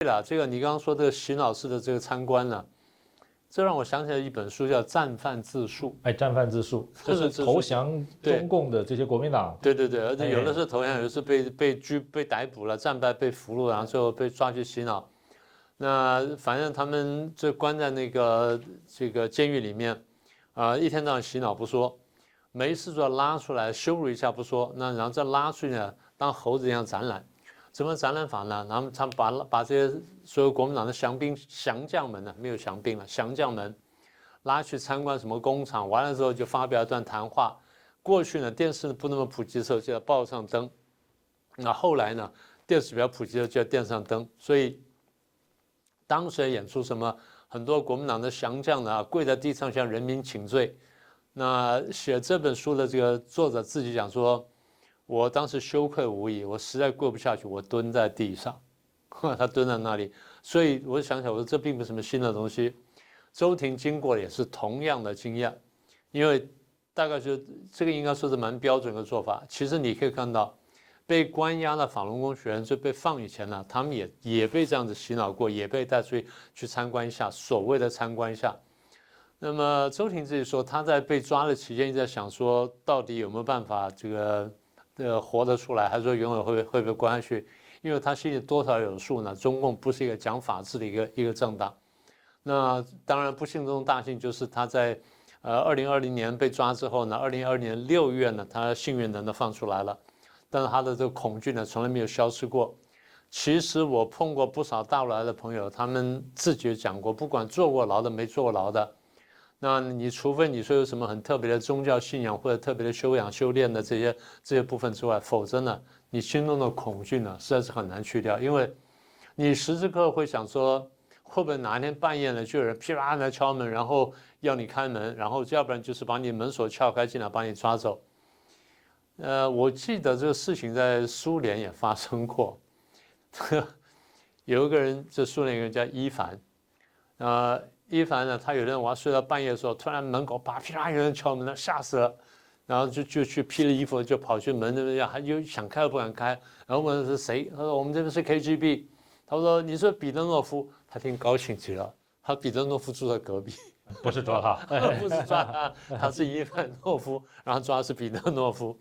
对了，这个你刚刚说这个洗脑式的这个参观呢，这让我想起来一本书叫《战犯自述》。哎，战犯自述，就是投降中共的这些国民党。对对对，而且有的哎是投降，有的是被被拘被逮捕了，战败被俘虏，然后最后被抓去洗脑。那反正他们就关在那个这个监狱里面，啊、一天到晚洗脑不说，没事就要拉出来羞辱一下不说，那然后再拉出去呢，当猴子一样展览。什么展览法呢？然后他们把把这些所有国民党的降兵、降将们呢，没有降兵了，降将们拉去参观什么工厂，完了之后就发表一段谈话。过去呢，电视不那么普及的时候，就在报上登；那后来呢，电视比较普及的就在电上登。所以当时演出什么很多国民党的降将呢，跪在地上向人民请罪。那写这本书的这个作者自己讲说，我当时羞愧无已，我实在过不下去，我蹲在地上，他蹲在那里。所以我想想，我说这并不是什么新的东西。周婷经过也是同样的经验，因为大概就这个应该说是蛮标准的做法。其实你可以看到，被关押的法轮功学员就被放以前呢，他们也也被这样子洗脑过，也被带出去去参观一下，所谓的参观一下。那么周婷自己说，他在被抓的期间一直在想说，到底有没有办法这个呃活得出来，还是说永远会会被关下去？因为他心里多少有数呢，中共不是一个讲法治的一个一个政党。那当然不幸中的大幸就是他在呃二零二零年被抓之后呢，二零二年六月呢，他幸运的呢放出来了，但是他的这个恐惧呢从来没有消失过。其实我碰过不少大陆来的朋友，他们自己讲过，不管坐过牢的没坐过牢的，那你除非你说有什么很特别的宗教信仰或者特别的修养修炼的这些这些部分之外，否则呢，你心中的恐惧呢实在是很难去掉，因为你时时刻刻会想说，会不会哪一天半夜呢就有人噼啪来敲门，然后要你开门，然后要不然就是把你门锁撬开进来把你抓走。呃，我记得这个事情在苏联也发生过，有一个人，这苏联有个人叫伊凡，呃，伊凡呢，他有人晚上睡到半夜的时候，突然门口啪噼啪有人敲门，他吓死了，然后就就去披了衣服就跑去门那边，还就想开又不敢开，然后问是谁，他说我们这边是 KGB，他说你是彼得诺夫，他听高兴极了，他彼得诺夫住在隔壁。不是抓他，不是抓他，他是伊凡诺夫，然后抓的是彼得诺夫。